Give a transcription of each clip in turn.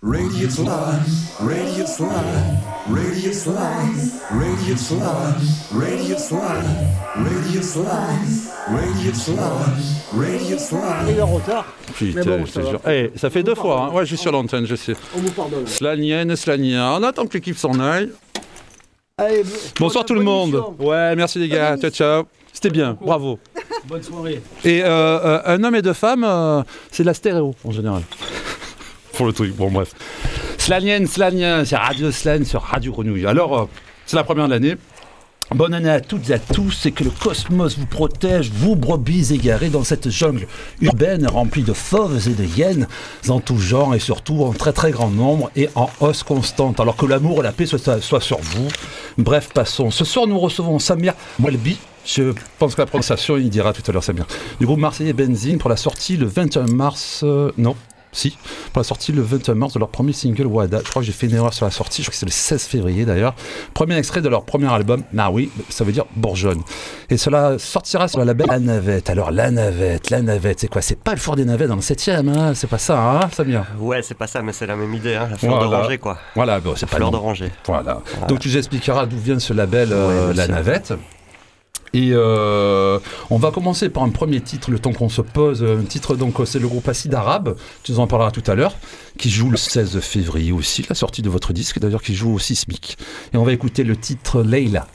Radio Salon, Radio Salon, Radio Salon, Radio Salon, Radio Salon, Radio Salon, Radio Salon, Radio Salon. Et en retard, Putain, bon, je te jure. Eh, ça fait deux fois. hein. Ouais, je suis sur l'antenne, je sais. on vous pardonne. Slanienne, Slania. On attend que l'équipe s'en aille. Allez, bo- Bonsoir tout le monde. Ouais, merci les gars. Ciao, ciao. C'était bien, bravo. Bonne soirée. Et euh, euh, un homme et deux femmes, euh, c'est de la stéréo en général. Pour le truc, bon bref. Slanienne, Slanien, c'est Radio Slan sur Radio Grenouille. Alors, euh, c'est la première de l'année. Bonne année à toutes et à tous et que le cosmos vous protège, vous brebis égarés dans cette jungle urbaine remplie de fauves et de hyènes en tout genre et surtout en très très grand nombre et en hausse constante. Alors que l'amour et la paix soient, sur vous. Bref, passons. Ce soir, nous recevons Samir Mwelbi. Je pense que la prononciation, il dira tout à l'heure, Samir. Du groupe Marseillais Benzine pour la sortie le 21 mars. euh, non. Si, pour la sortie le 21 mars de leur premier single Wada. Je crois que j'ai fait une erreur sur la sortie, je crois que c'est le 16 février d'ailleurs. Premier extrait de leur premier album, ah oui, ça veut dire Bourgeonne. Et cela sortira sur le label La Navette. Alors La Navette, La Navette, c'est quoi? C'est pas le four des navets dans le 7 e hein? C'est pas ça, hein, Samir? Ouais, c'est pas ça, mais c'est la même idée, hein, la fleur Voilà. d'oranger, quoi. Voilà, bon, c'est pas Fleur d'oranger. Voilà. Donc tu nous expliqueras d'où vient ce label euh, Ouais, La. Navette. Et euh, on va commencer par un premier titre, le temps qu'on se pose. Un titre, donc, c'est le groupe Acide Arabe, tu nous en parleras tout à l'heure, qui joue le 16 février aussi, la sortie de votre disque, d'ailleurs, qui joue au Sismic. Et on va écouter le titre Leila.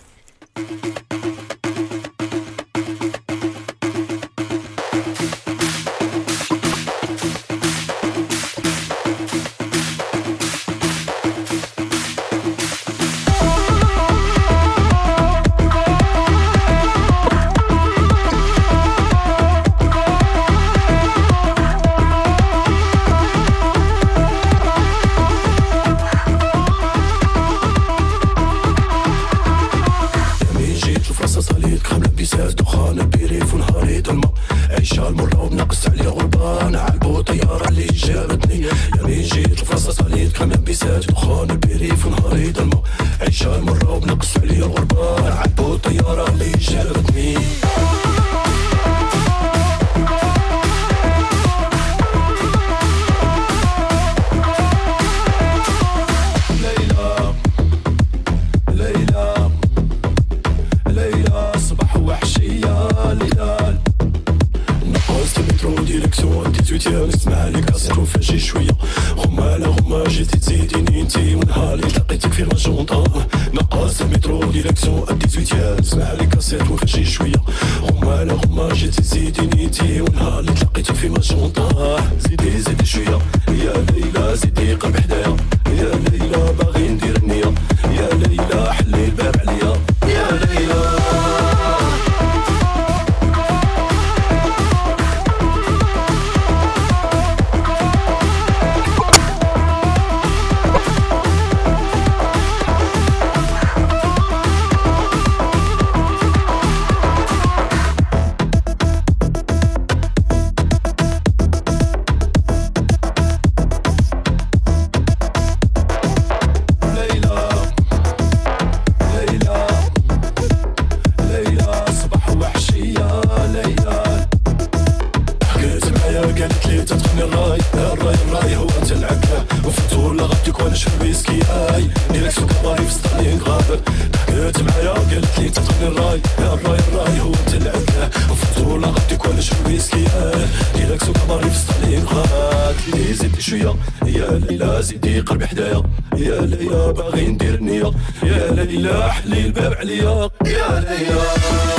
قالت لي تدخلني الراي. الراي الراي هو أنت العكا وفطور لغبتك وأنا شرب ويسكي. أي ديريكس وكباري في ستالين غابر حكيت معايا قالت لي تدخلني الراي. الراي الراي هو أنت العكا وفطور لغبتك وأنا شرب ويسكي. أي ديريكس وكباري في ستالين غابر لي زيدي شوية. يا ليلى زيدي قربي حدايا. يا ليلى باغي ندير النية يا ليلى حلي الباب عليا. يا ليلى.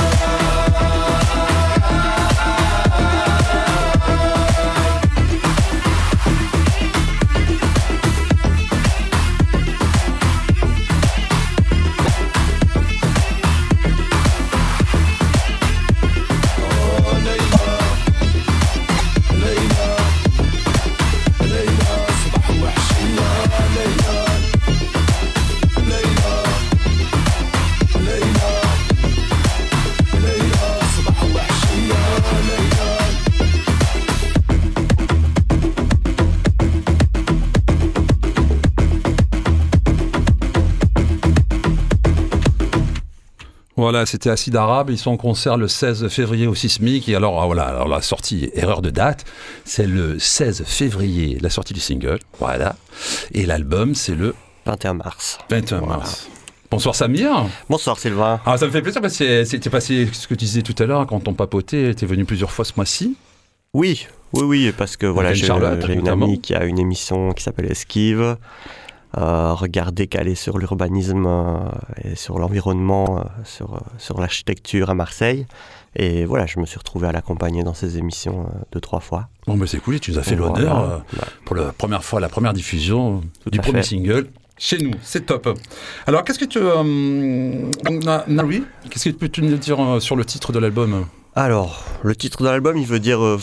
Voilà, c'était Acide Arabe. Ils sont en concert le 16 février au Sismic. Et alors, ah, voilà, alors la sortie, erreur de date, c'est le 16 février, la sortie du single. Voilà. Et l'album, c'est le 21 mars. 21 Voilà. mars. Bonsoir Samir. Bonsoir Sylvain. Ah, ça me fait plaisir parce que c'était passé ce que tu disais tout à l'heure quand on papotait. Tu es venu plusieurs fois ce mois-ci. Oui, oui, oui, parce que voilà, j'ai une amie qui a une émission qui s'appelle Esquive. Euh, regardez qu'elle est sur l'urbanisme euh, et sur l'environnement, euh, sur, sur l'architecture à Marseille. Et voilà, je me suis retrouvé à l'accompagner dans ses émissions deux, trois fois. Bon, bah c'est cool, tu nous as fait l'honneur pour la première fois, la première diffusion Tout du premier fait. single. Chez nous, c'est top. Alors, qu'est-ce que tu. Euh, Na- Naoui, qu'est-ce que tu peux nous dire sur le titre de l'album? Alors, le titre de l'album, il veut dire euh,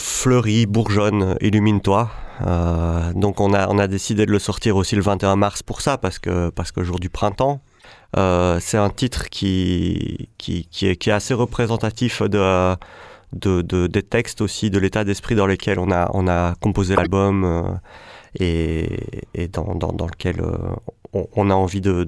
bourgeonne, illumine-toi. Euh, donc on a, on a décidé de le sortir aussi le 21 mars pour ça, parce que, parce que jour du printemps. Euh, c'est un titre qui, qui, qui, est, qui est assez représentatif de, de, de- des textes aussi, de l'état d'esprit dans lequel on a, on a composé l'album euh, et, et dans, dans, dans lequel euh, on, on a envie de-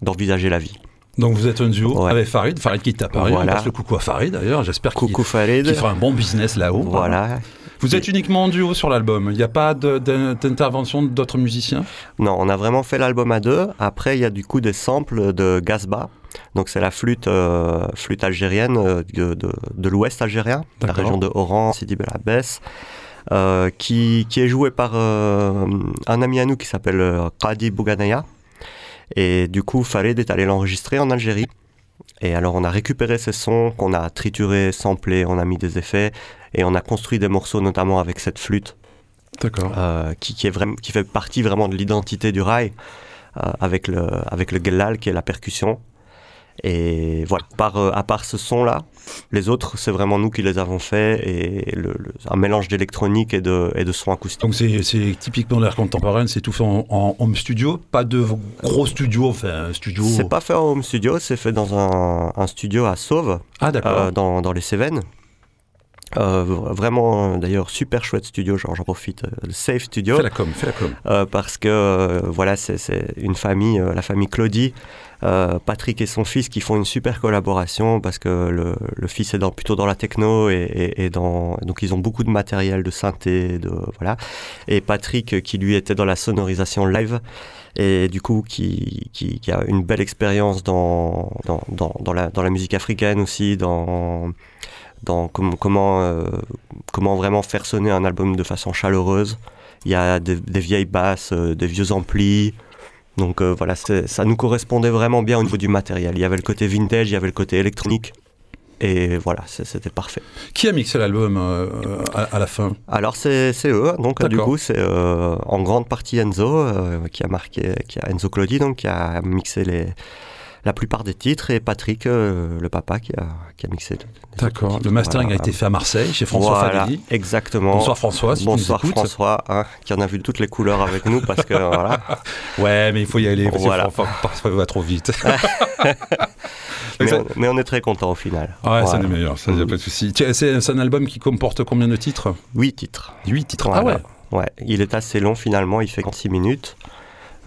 d'envisager la vie. Donc, vous êtes un duo Ouais. avec Farid. Farid qui est à Paris. Voilà. On passe le coucou à Farid d'ailleurs. J'espère qu'il qu'il fera un bon business là-haut. Voilà. Vous êtes uniquement en duo sur l'album. Il n'y a pas d'intervention d'autres musiciens? Non, on a vraiment fait l'album à deux. Après, il y a du coup des samples de Gazba. Donc c'est la flûte, euh, flûte algérienne euh, de, de- de l'ouest algérien, la région de Oran, Sidi Bel Abbès, euh, qui, qui est jouée par euh, un ami à nous qui s'appelle Qadi Bouganaya. Et du coup, Farid est allé l'enregistrer en Algérie. Et alors, on a récupéré ces sons qu'on a triturés, samplés, on a mis des effets et on a construit des morceaux, notamment avec cette flûte D'accord. euh, qui, qui est vraiment, qui fait partie vraiment de l'identité du rail, euh, avec le, avec le gellal qui est la percussion. Et voilà, par, euh, à part ce son-là, les autres, c'est vraiment nous qui les avons fait, et le, le- un mélange d'électronique et de, et de son acoustique. Donc c'est typiquement l'air contemporaine, c'est tout fait en, en home studio, pas de gros studio, enfin un studio. C'est pas fait en home studio, c'est fait dans un, un studio à Sauve, Ah euh, dans, dans les Cévennes. Euh, vraiment, d'ailleurs, super chouette studio, genre j'en profite, le Safe Studio. fais la com, fais la com. Euh, parce que euh, voilà, c'est- une famille, la famille Claudie, euh, Patrick et son fils qui font une super collaboration parce que le, fils est plutôt dans la techno et, donc ils ont beaucoup de matériel de synthé, de voilà. Et Patrick qui lui était dans la sonorisation live et du coup qui, a une belle expérience dans, dans, la, musique africaine aussi, dans dans com- comment, euh, comment vraiment faire sonner un album de façon chaleureuse. Il y a des, des vieilles basses, euh, des vieux amplis. Donc euh, voilà, ça nous correspondait vraiment bien au niveau du matériel. Il y avait le côté vintage, il y avait le côté électronique. Et voilà, c'était parfait. Qui a mixé l'album euh, à, à la fin? Alors c'est eux, donc euh, du coup c'est euh, en grande partie Enzo qui a marqué, qui a Enzo Claudi donc qui a mixé les, la plupart des titres et Patrick, euh, le papa, qui a, qui a mixé. D'accord. Le mastering Voilà. a été fait à Marseille, chez François Voilà, exactement. Bonsoir François, si Bonsoir tu nous. François, hein, qui en a vu toutes les couleurs avec nous parce que voilà. Ouais, mais il faut y aller, parce Voilà. que parfois, va trop vite. Mais on, mais on est très content au final. Ouais, c'est le meilleur, ça, y a pas de souci. C'est un album qui comporte combien de titres? Huit titres. 8 titres. Ah ouais Ouais, il est assez long finalement, il fait 6 minutes.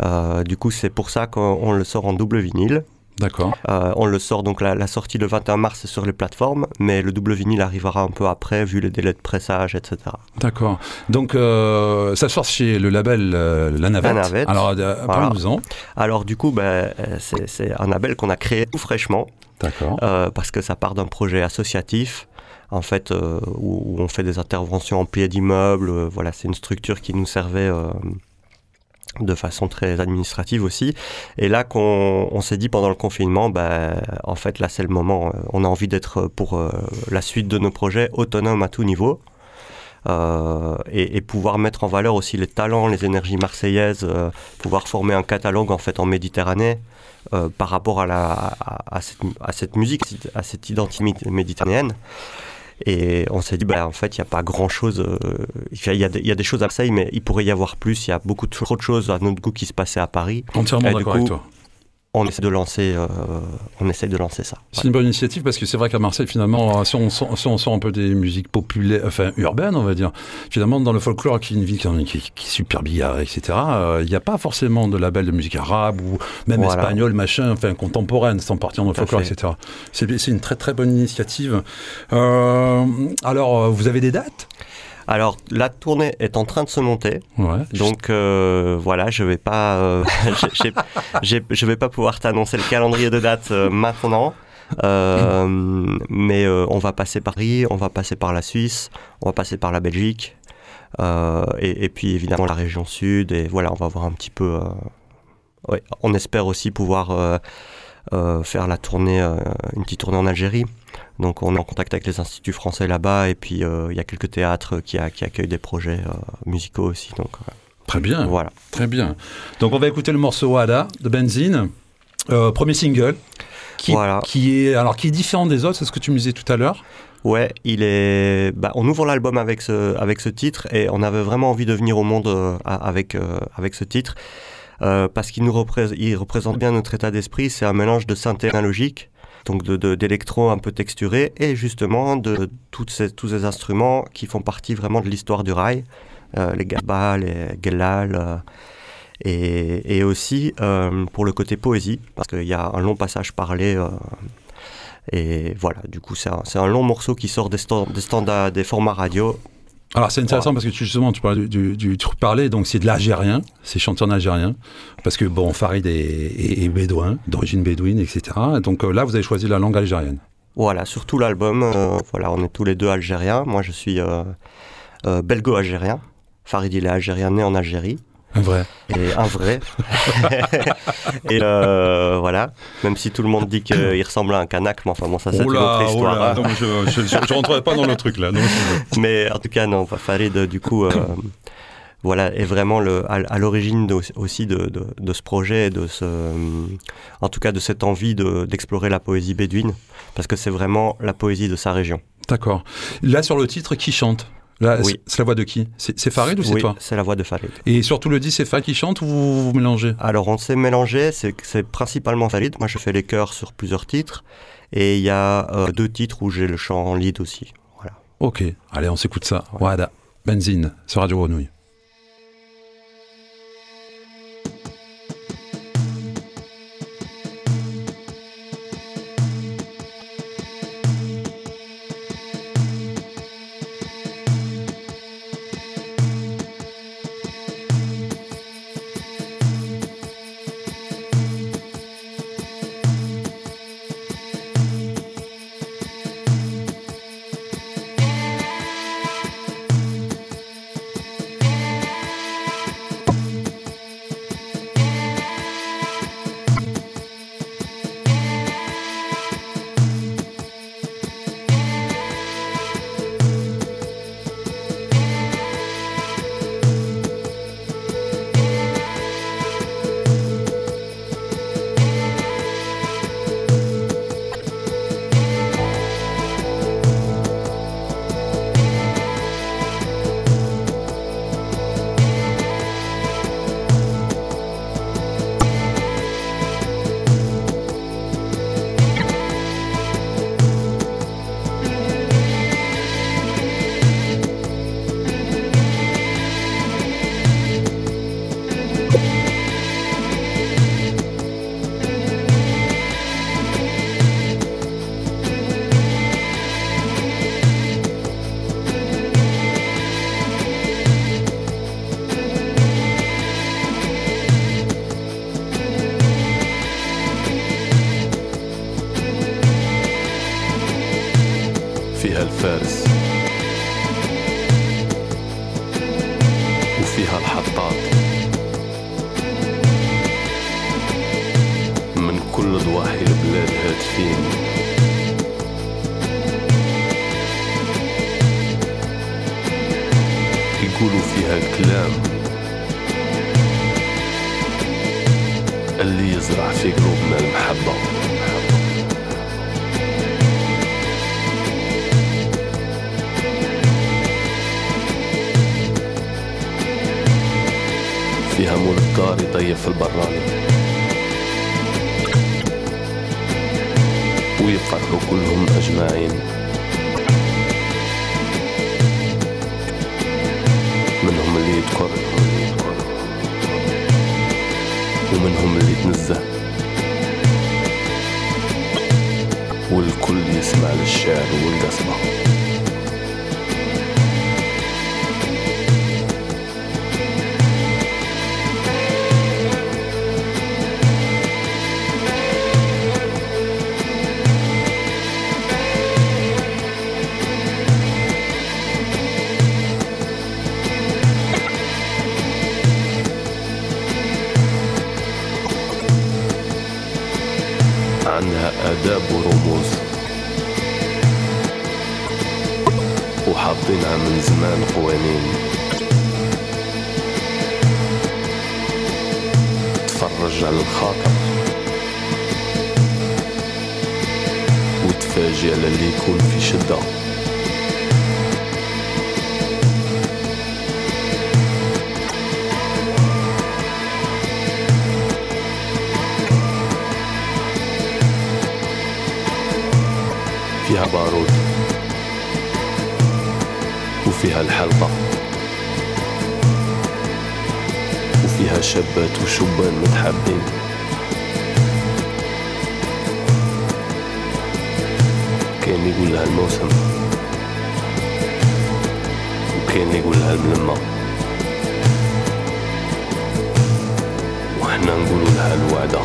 Euh, du coup, c'est pour ça qu'on on le sort en double vinyle. D'accord. Euh, on le sort donc la, la sortie le 21 mars sur les plateformes, mais le double vinyle arrivera un peu après vu les délais de pressage, etc. D'accord. Donc, euh, ça sort chez le label euh, La Navette. La Navette. Alors, euh, Voilà. parle-nous-en. Alors du coup, ben, euh, c'est un label qu'on a créé tout fraîchement. D'accord. Parce que ça part d'un projet associatif, en fait, euh, où, où on fait des interventions en pied d'immeuble. euh, voilà, c'est une structure qui nous servait euh, de façon très administrative aussi. Et là, qu'on on s'est dit pendant le confinement, ben, en fait, là, c'est le moment. euh, On a envie d'être pour euh, la suite de nos projets autonome à tout niveau. Euh, et, pouvoir mettre en valeur aussi les talents, les énergies marseillaises, pouvoir former un catalogue en fait en Méditerranée par rapport à cette musique, à cette identité méditerranéenne. Et on s'est dit, bah, en fait, il n'y a pas grand-chose. euh, Il y, a des- il y a des choses à Marseille, mais il pourrait y avoir plus. Il y a beaucoup de- trop de choses à notre goût qui se passaient à Paris. Entièrement d'accord avec toi. On essaie de lancer, euh, on essaie de lancer ça. C'est une bonne initiative parce que c'est vrai qu'à Marseille, finalement, euh, si on, sent, si on sent un peu des musiques populaires, enfin urbaines, on va dire, finalement, dans le folklore, qui est une ville qui, qui- qui est super bigarrée, etc., euh, il n'y a pas forcément de label de musique arabe ou même Voilà. espagnol, machin, enfin contemporaine, sans partir dans le folklore, fait. etc. C'est une très très bonne initiative. Euh, alors, vous avez des dates? Alors, la tournée est en train de se monter. Ouais. Donc euh, voilà, je vais pas, euh, je vais pas pouvoir t'annoncer le calendrier de date euh, maintenant. Mais on va passer par Paris, on va passer par la Suisse, on va passer par la Belgique, et, et puis évidemment la région sud. Et voilà, on va voir un petit peu. ouais, on espère aussi pouvoir faire la tournée, une petite tournée en Algérie. Donc on est en contact avec les instituts français là-bas, et puis euh, il y a quelques théâtres qui, a- qui accueillent des projets euh, musicaux aussi. Donc euh, Très bien. voilà. Très bien. Donc on va écouter le morceau Ada de Benzine, premier single, qui, Voilà. qui est alors qui est différent des autres, c'est ce que tu me disais tout à l'heure. Ouais, il est. Bah, on ouvre l'album avec ce, avec ce titre et on avait vraiment envie de venir au monde euh, avec, euh, avec ce titre euh, parce qu'il nous représente, il représente bien notre état d'esprit. C'est un mélange de synthé analogique, donc de, de- d'électro un peu texturé et justement de toutes ces, tous ces instruments qui font partie vraiment de l'histoire du rail, euh, les gabas, les gelal. euh, et, et aussi euh, pour le côté poésie, parce qu'il y a un long passage parlé et voilà, du coup, c'est un, un long morceau qui sort des, des standards, des formats radio. Alors c'est intéressant parce que justement tu parlais du, du, du truc parlé, donc c'est de l'algérien, c'est chanté en algérien, parce que bon Farid est, est- est bédouin, d'origine bédouine, etc. Donc euh, là vous avez choisi la langue algérienne. Voilà, sur tout l'album, euh, voilà, on est tous les deux algériens. Moi, je suis euh, euh, belgo-algérien. Farid, il est algérien, né en Algérie. Un vrai. Et un vrai. et euh, voilà, même si tout le monde dit qu'il ressemble à un Kanak, mais enfin bon, ça c'est une autre histoire. hein. je, je, je- je rentrerai pas dans le truc là. non, Mais en tout cas, non, Farid, du coup, euh, voilà, est vraiment le, à, à l'origine de- aussi de, de- de ce projet, et de ce, en tout cas de cette envie de- d'explorer la poésie bédouine, parce que c'est vraiment la poésie de sa région. D'accord. Là sur le titre, qui chante? Là, Oui. c'est- la voix de qui? C'est Farid ou c'est oui, toi? c'est la voix de Farid. Et surtout le dit c'est Farid qui chante ou vous, vous mélangez? Alors, on s'est mélangé, c'est c'est principalement Farid. Moi, je fais les chœurs sur plusieurs titres, et il y a euh, deux titres où j'ai le chant en lead aussi. Voilà. Ok, allez on s'écoute ça. Wada, Benzine, sur Radio Grenouille. يذكر ومنهم اللي يتنزه والكل يسمع للشعر والقصبة. آداب ورموز وحاطينها من زمان قوانين. تفرج على الخاطر. وتفاجئ للي يكون في شدة. بارود. وفيها الحلقة. وفيها شابات وشبان متحابين. كاين يقول لها الموسم. وكاين يقول لها الملمة. وحنا نقولوا لها الوعدة.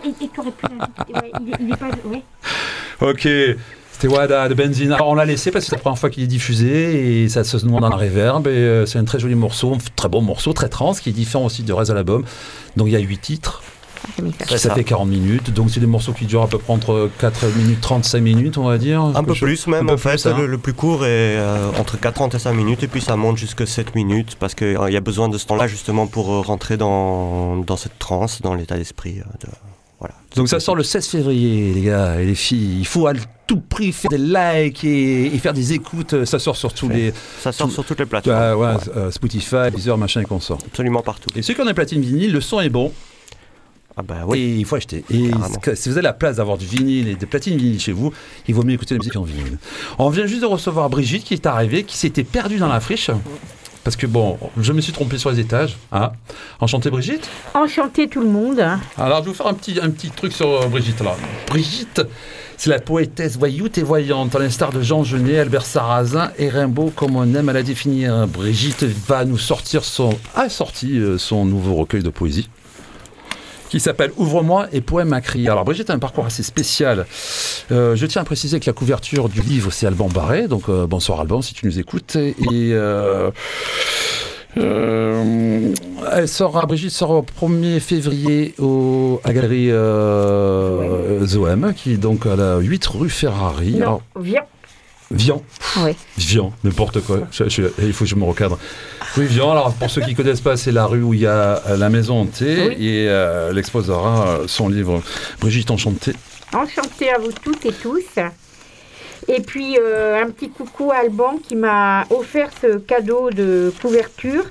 Pu. Ouais, il, est- il est pas. Ouais. Ok. C'était Wada de Benzina. Alors, on l'a laissé parce que c'est la première fois qu'il est diffusé et ça se demande dans un reverb. Et euh, c'est un très joli morceau, un très bon morceau, très trans, qui est différent aussi du reste de l'album. Donc il y a 8 titres, Ah, ça. Ça, fait 40 minutes. Donc c'est des morceaux qui durent à peu près entre 4 minutes 35 minutes, on va dire. Un peu plus même en fait, plus, hein. le, le plus court est euh, entre 40 et 5 minutes et puis ça monte jusque 7 minutes parce qu'il y a besoin de ce temps-là justement pour euh, rentrer dans, dans cette transe, dans l'état d'esprit. euh, de- voilà. Donc ça sort le 16 février, les gars et les filles. Il faut à tout prix faire des likes et, et faire des écoutes. Ça sort sur tous les Ça sort Tout- sur toutes les plateformes. ah, ouais, Ouais, euh, Spotify, Deezer, machin et consort. absolument partout. Et ceux qui ont des platines vinyle, le son est bon. Ah bah oui. Et il faut acheter. Et Carrément. si vous avez la place d'avoir du vinyle et des platines vinyle chez vous, il vaut mieux écouter la musique en vinyle. On vient juste de recevoir Brigitte qui est arrivée, qui s'était perdue dans la friche. Parce que bon, je me suis trompé sur les étages. Hein. Enchantée Brigitte Enchanté tout le monde. Alors je vais vous faire un petit, un petit truc sur euh, Brigitte là. Brigitte, c'est la poétesse voyoute et voyante, à l'instar de Jean Genet, Albert Sarrazin et Rimbaud, comme on aime à la définir. Brigitte va nous sortir son, a sorti euh, son nouveau recueil de poésie qui s'appelle Ouvre-moi et poème à crier. Alors Brigitte a un parcours assez spécial. Euh, je tiens à préciser que la couverture du livre c'est Alban Barret, donc euh, bonsoir Alban si tu nous écoutes. Et euh, elle sort, Brigitte sort au 1er février au, à Galerie Zoem, qui est donc à la 8 rue Ferrari. Non, Alors, viens. Vian, Ouais. Vian, n'importe quoi. Je- je- il faut que je me recadre. Rue Vian, alors pour ceux qui ne connaissent pas, c'est la rue où il y a euh, la maison hantée Oui. et euh, elle exposera euh, son livre Brigitte Enchantée. Enchanté à vous toutes et tous. Et puis euh, un petit coucou à Alban qui m'a offert ce cadeau de couverture.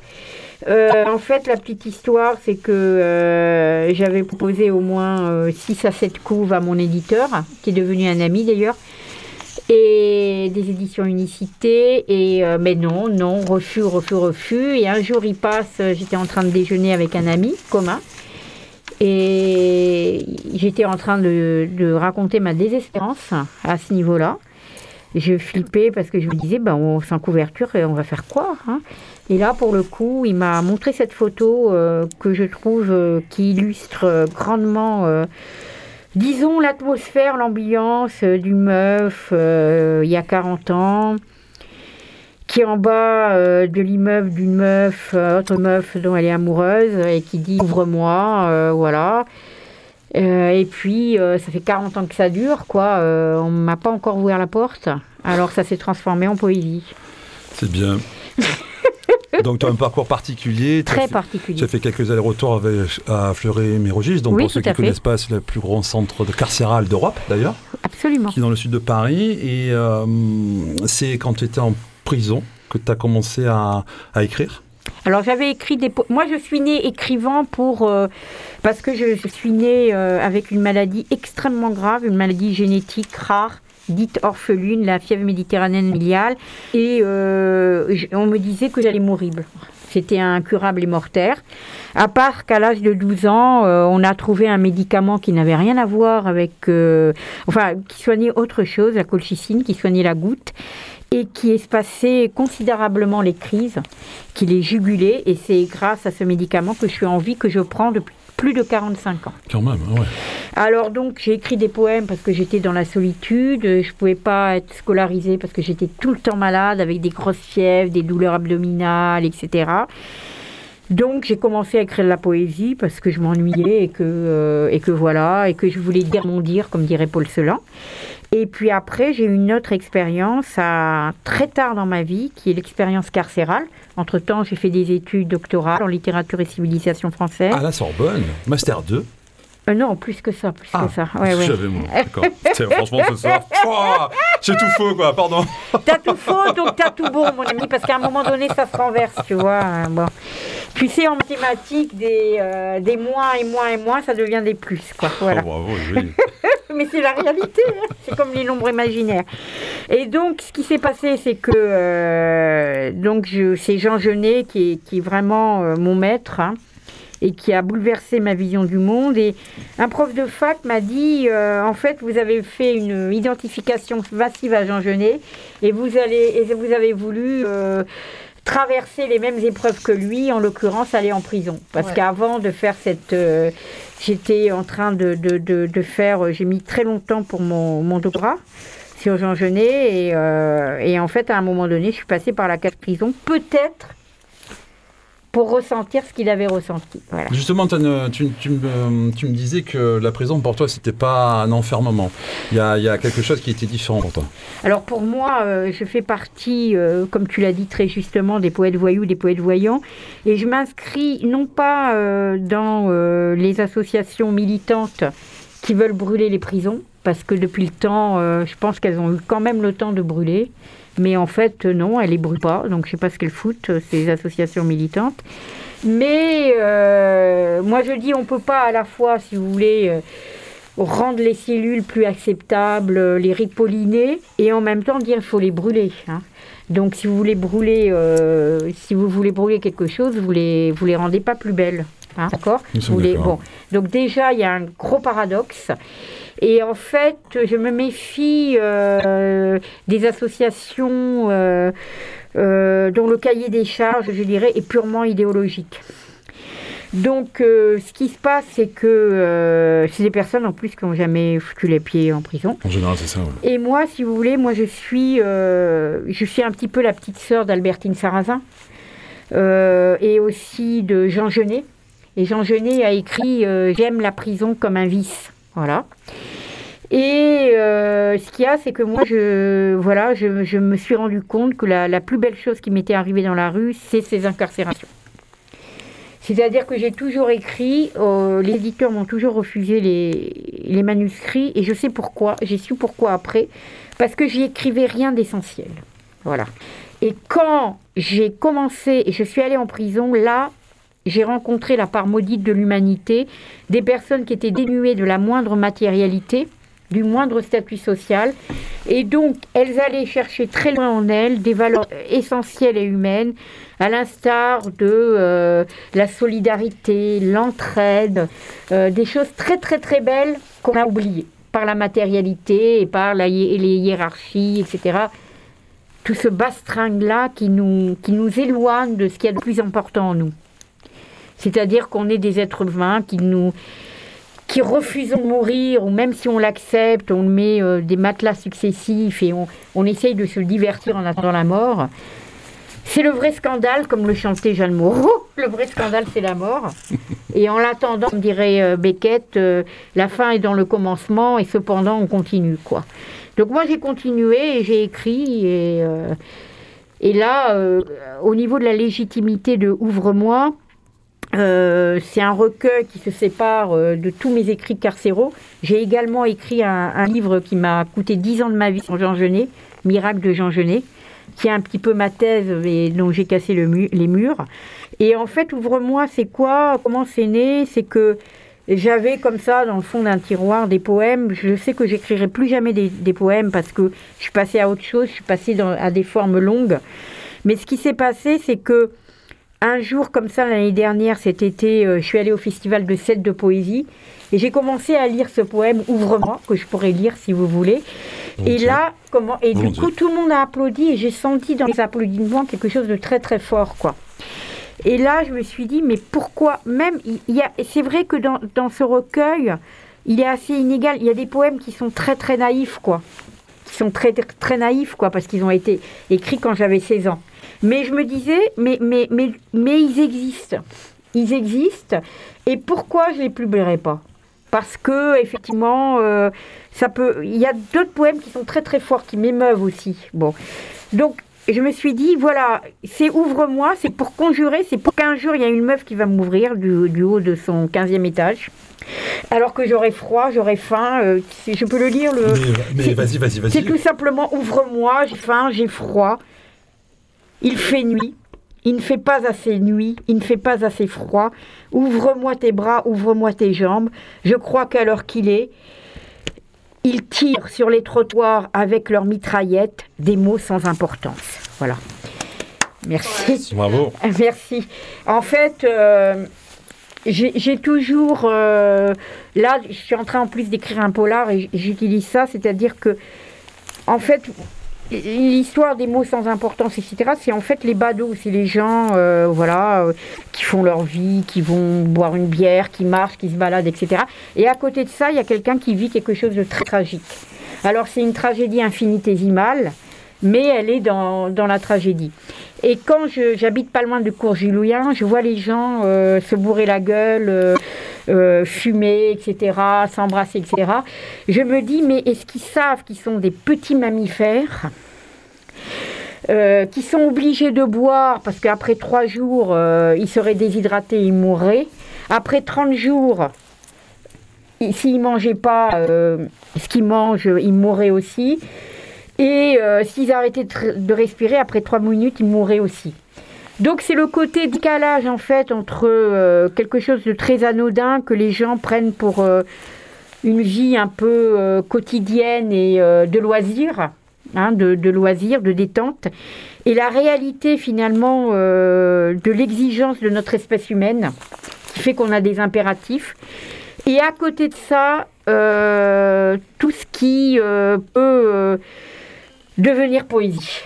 Euh, en fait, la petite histoire, c'est que euh, j'avais proposé au moins 6 à 7 couves à mon éditeur, qui est devenu un ami d'ailleurs, et des éditions Unicité. Et, euh, mais non, non, refus, refus, refus. Et un jour, il passe, j'étais en train de déjeuner avec un ami commun. Et j'étais en train de, de raconter ma désespérance à ce niveau-là. Je flippais parce que je me disais, ben, on, sans couverture, on va faire quoi hein? Et là, pour le coup, il m'a montré cette photo euh, que je trouve euh, qui illustre euh, grandement, euh, disons, l'atmosphère, l'ambiance euh, d'une meuf euh, il y a 40 ans qui est en bas euh, de l'immeuble d'une meuf, euh, autre meuf dont elle est amoureuse, et qui dit ouvre-moi, voilà. Et puis, ça fait 40 ans que ça dure, quoi. On m'a pas encore ouvert la porte. Alors, ça s'est transformé en poésie. C'est bien. donc tu as un parcours particulier. Très fait- particulier. Tu as fait quelques allers-retours avec- à Fleury-Mérogis. Donc Oui, pour ceux qui ne connaissent pas, c'est le plus grand centre de carcéral d'Europe d'ailleurs. Absolument. qui est dans le sud de Paris. Et euh, c'est quand tu étais en prison que tu as commencé à, à écrire. Alors j'avais écrit des... Moi je suis née écrivant pour... euh, parce que je, je suis née euh, avec une maladie extrêmement grave, une maladie génétique rare, dite orpheline, la fièvre méditerranéenne miliale. Et euh, on me disait que j'allais mourir. C'était incurable et mortel. À part qu'à l'âge de 12 ans, euh, on a trouvé un médicament qui n'avait rien à voir avec... euh, enfin, qui soignait autre chose, la colchicine, qui soignait la goutte et qui espacait considérablement les crises qui les jugulait. Et c'est grâce à ce médicament que je suis en vie, que je prends depuis plus de 45 ans. Quand même, ouais. Alors donc j'ai écrit des poèmes parce que j'étais dans la solitude, je pouvais pas être scolarisée parce que j'étais tout le temps malade avec des grosses fièvres, des douleurs abdominales, etc. Donc j'ai commencé à écrire de la poésie parce que je m'ennuyais et que euh, et que voilà et que je voulais dire mon dire comme dirait Paul Celan. Et puis après j'ai eu une autre expérience très tard dans ma vie qui est l'expérience carcérale. Entre temps j'ai fait des études doctorales en littérature et civilisation française. À la Sorbonne, Master 2. Euh, non plus que ça, plus Ah, que ça. Ouais, ouais. D'accord. Franchement, ce soir, j'ai tout faux, quoi, pardon. T'as tout faux, donc t'as tout bon, mon ami, parce qu'à un moment donné, ça se renverse, tu vois. hein, Bon. Puis c'est en mathématiques, des, euh, des moins et moins et moins, ça devient des plus, quoi. Voilà. Oh, bravo, oui. Mais c'est la réalité, hein. c'est comme les nombres imaginaires. Et donc, ce qui s'est passé, c'est que euh, donc c'est Jean Genet qui est, qui est vraiment euh, mon maître. hein, et qui a bouleversé ma vision du monde. Et un prof de fac m'a dit, euh, en fait, vous avez fait une identification massive à Jean Genet et vous, allez, et vous avez voulu euh, traverser les mêmes épreuves que lui, en l'occurrence aller en prison. Parce Ouais. qu'avant de faire cette... euh, J'étais en train de, de- de- de faire... J'ai mis très longtemps pour mon, mon doctorat sur Jean Genet. Et, euh, et en fait, à un moment donné, je suis passée par la case prison. Peut-être pour ressentir ce qu'il avait ressenti. Voilà. Justement, une- tu, tu me, tu me disais que la prison pour toi, c'était pas un enfermement. Il y a, il y a quelque chose qui était différent pour toi. Alors pour moi, euh, je fais partie, euh, comme tu l'as dit très justement, des poètes voyous, des poètes voyants, et je m'inscris non pas euh, dans euh, les associations militantes qui veulent brûler les prisons, parce que depuis le temps, euh, je pense qu'elles ont eu quand même le temps de brûler, mais en fait euh, non, les brûlent pas, donc je sais pas ce qu'elles foutent euh, ces associations militantes. Mais euh, moi je dis on peut pas à la fois, si vous voulez. euh, rendre les cellules plus acceptables, les ripolliner, et en même temps dire qu'il faut les brûler. hein. Donc si vous voulez brûler, euh, si vous voulez brûler quelque chose, vous les vous les rendez pas plus belles, hein, d'accord? Vous les- bon. Donc déjà il y a un gros paradoxe. Et en fait, je me méfie euh, des associations euh, euh, dont le cahier des charges, je dirais, est purement idéologique. Donc, ce qui se passe, c'est que c'est des personnes en plus qui n'ont jamais foutu les pieds en prison. En général, c'est ça. ouais. Et moi, si vous voulez, moi je suis, je suis un petit peu la petite sœur d'Albertine Sarrazin et aussi de Jean Genet. Et Jean Genet a écrit J'aime la prison comme un vice. Voilà. Et euh, ce qu'il y a, c'est que moi, je, voilà, je, me suis rendu compte que la, plus belle chose qui m'était arrivée dans la rue, c'est ces incarcérations. C'est-à-dire que j'ai toujours écrit, euh, les éditeurs m'ont toujours refusé les, les manuscrits, et je sais pourquoi, j'ai su pourquoi après, parce que j'y écrivais rien d'essentiel. Voilà. Et quand j'ai commencé, et je suis allée en prison, là, j'ai rencontré la part maudite de l'humanité, des personnes qui étaient dénuées de la moindre matérialité, du moindre statut social, et donc elles allaient chercher très loin en elles des valeurs essentielles et humaines, à l'instar de euh, la solidarité, l'entraide, euh, des choses très très très belles qu'on a oubliées par la matérialité et par les hiérarchies, etc. Tout ce bastringue-là qui nous, qui nous éloigne de ce qu'il y a de plus important en nous. C'est-à-dire qu'on est des êtres humains qui nous qui refusons de mourir, ou même si on l'accepte, on met euh, des matelas successifs et on, on essaye de se divertir en attendant la mort. C'est le vrai scandale, comme le chantait Jeanne Moreau. Le vrai scandale, c'est la mort. Et en l'attendant, on dirait euh, Beckett, euh, la fin est dans le commencement et cependant on continue. quoi. Donc moi j'ai continué et j'ai écrit et, et là, au niveau de la légitimité de Ouvre-moi, euh, c'est un recueil qui se sépare euh, de tous mes écrits carcéraux. J'ai également écrit un, livre qui m'a coûté 10 ans de ma vie sur Jean Genet, Miracle de Jean Genet, qui est un petit peu ma thèse et dont j'ai cassé les murs. Et en fait, Ouvre-moi, c'est quoi Comment c'est né? C'est que j'avais comme ça dans le fond d'un tiroir des poèmes. Je sais que j'écrirai plus jamais des, poèmes parce que je suis passée à autre chose, je suis passée à des formes longues. Mais ce qui s'est passé, c'est que un jour comme ça l'année dernière, cet été, euh, je suis allée au festival de Sète de poésie et j'ai commencé à lire ce poème Ouvre-moi que je pourrais lire si vous voulez. Et là, comment Et du coup, tout le monde a applaudi et j'ai senti dans les applaudissements quelque chose de très très fort, quoi. Et là, je me suis dit, mais pourquoi Même, il il y a, c'est vrai que dans, dans ce recueil, il est assez inégal. Il y a des poèmes qui sont très très naïfs, quoi. Qui sont très très naïfs, quoi, parce qu'ils ont été écrits quand j'avais 16 ans. Mais je me disais, mais, mais, mais, mais ils existent. Ils existent. Et pourquoi je les publierai pas? Parce que, effectivement, euh, ça peut. Il y a d'autres poèmes qui sont très très forts, qui m'émeuvent aussi. Bon. Donc, je me suis dit, voilà, c'est ouvre-moi, c'est pour conjurer, c'est pour qu'un jour il y a une meuf qui va m'ouvrir du, du haut de son 15e étage. Alors que j'aurai froid, j'aurai faim, euh, je peux le lire le. Mais, mais c'est- vas-y, vas-y, C'est vas-y. tout simplement ouvre-moi, j'ai faim, j'ai froid. Il fait nuit. Il ne fait pas assez nuit, il ne fait pas assez froid. Ouvre-moi tes bras, ouvre-moi tes jambes. Je crois qu'à l'heure qu'il est, ils tirent sur les trottoirs avec leurs mitraillettes des mots sans importance. Voilà. Merci. Bravo. Merci. En fait, euh, j'ai toujours... euh, là, je suis en train en plus d'écrire un polar et j'utilise ça, c'est-à-dire que, en fait, l'histoire des mots sans importance, etc., c'est en fait les badauds, c'est les gens euh, voilà, euh, qui font leur vie, qui vont boire une bière, qui marchent, qui se baladent, etc. Et à côté de ça, il y a quelqu'un qui vit quelque chose de très tragique. Alors c'est une tragédie infinitésimale, mais elle est dans, dans la tragédie. Et quand j'habite pas loin de cours Julien, je vois les gens euh, se bourrer la gueule, euh, euh, fumer, etc., s'embrasser, etc. Je me dis, mais est-ce qu'ils savent qu'ils sont des petits mammifères qui sont obligés de boire parce qu'après trois jours, ils seraient déshydratés, ils mourraient. Après 30 jours, s'ils ne mangeaient pas ce qu'ils mangent, ils mourraient aussi. Et euh, s'ils arrêtaient de, respirer, après trois minutes, ils mourraient aussi. Donc c'est le côté décalage en fait entre euh, quelque chose de très anodin que les gens prennent pour euh, une vie un peu quotidienne et de loisirs, hein, de, de de détente, et la réalité finalement de l'exigence de notre espèce humaine, qui fait qu'on a des impératifs. Et à côté de ça, tout ce qui peut devenir poésie.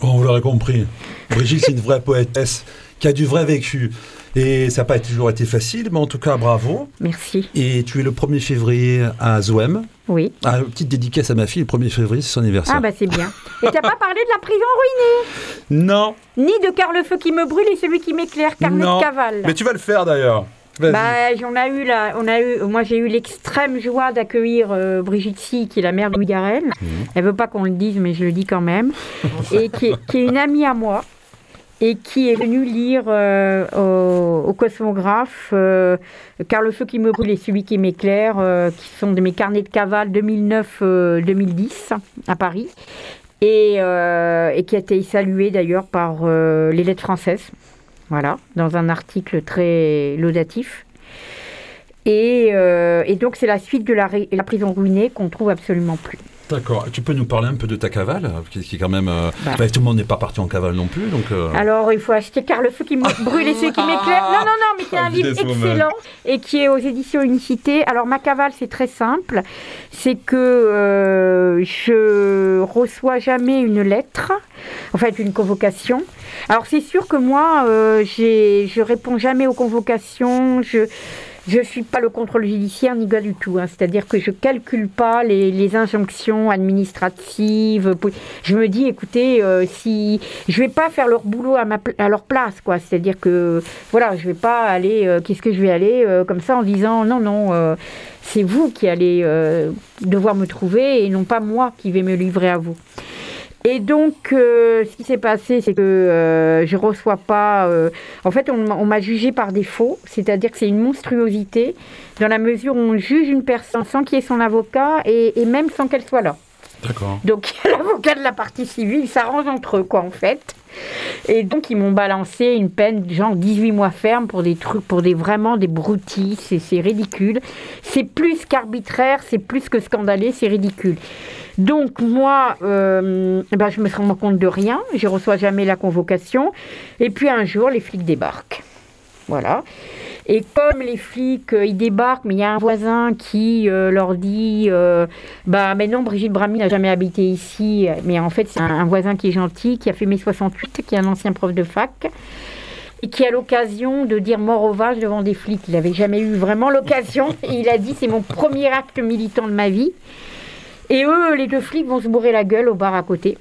Bon, vous l'aurez compris. Brigitte, c'est une vraie poétesse qui a du vrai vécu. Et ça n'a pas toujours été facile, mais en tout cas, bravo. Merci. Et tu es le 1er février à Zoem. Oui. Ah, petite dédicace à ma fille, le 1er février, c'est son anniversaire. Ah bah c'est bien. Et t'as pas parlé de la prison ruinée? Non, Ni de Car le feu qui me brûle et celui qui m'éclaire, carnet de cavale. mais tu vas le faire d'ailleurs. Bah, j'en ai eu là, on a eu, moi j'ai eu l'extrême joie d'accueillir euh, Brigitte Si, qui est la mère de Louis Garel. Mhm. Elle veut pas qu'on le dise, mais je le dis quand même. et qui est, qui est une amie à moi et qui est venue lire euh, au, au cosmographe euh, Car le feu qui me brûle et celui qui m'éclaire, qui sont de mes carnets de cavale 2009-2010 à Paris. Et, et qui a été saluée d'ailleurs par les lettres françaises. Voilà, dans un article très laudatif. Et, euh, donc, c'est la suite de la, la prison ruinée qu'on trouve absolument plus. D'accord. Tu peux nous parler un peu de ta cavale qui, qui est quand même. euh, Bah. bah, tout le monde n'est pas parti en cavale non plus, donc. euh, Alors, il faut acheter Car le feu qui me brûle et celui qui m'éclaire. Non, non, non, mais c'est un Ah, livre excellent et qui est aux éditions Unicité. Alors, ma cavale, c'est très simple. C'est que euh, je reçois jamais une lettre, en fait, une convocation. Alors, c'est sûr que moi, j'ai- je réponds jamais aux convocations. Je. Je ne suis pas le contrôle judiciaire ni gars du tout. hein. C'est-à-dire que je calcule pas les, injonctions administratives. Je me dis, écoutez, euh, si je vais pas faire leur boulot à, ma à leur place, quoi. C'est-à-dire que, voilà, je vais pas aller. euh, Qu'est-ce que je vais aller euh, comme ça en disant, non, non, c'est vous qui allez devoir me trouver et non pas moi qui vais me livrer à vous. Et donc, euh, ce qui s'est passé, c'est que euh, je reçois pas. euh, en fait, on, m'a- on m'a jugé par défaut, c'est-à-dire que c'est une monstruosité dans la mesure où on juge une personne sans qu'il y ait son avocat et, et même sans qu'elle soit là. D'accord. Donc, l'avocat de la partie civile ils s'arrangent entre eux, quoi, en fait. Et donc, ils m'ont balancé une peine, genre 18 mois ferme pour des trucs, pour des vraiment des broutilles. C'est ridicule. C'est plus qu'arbitraire, c'est plus que scandaleux, c'est ridicule. Donc, moi, euh, ben, je me rends compte de rien. Je reçois jamais la convocation. Et puis, un jour, les flics débarquent. Voilà. Et comme les flics, euh, ils débarquent, mais il y a un voisin qui euh, leur dit euh, Bah, mais non, Brigitte Bramy n'a jamais habité ici. Mais en fait, c'est un, voisin qui est gentil, qui a fait mai 68, qui est un ancien prof de fac. Et qui a l'occasion de dire mort au vache devant des flics. Il n'avait jamais eu vraiment l'occasion. Il a dit C'est mon premier acte militant de ma vie. Et eux, les deux flics, vont se bourrer la gueule au bar à côté.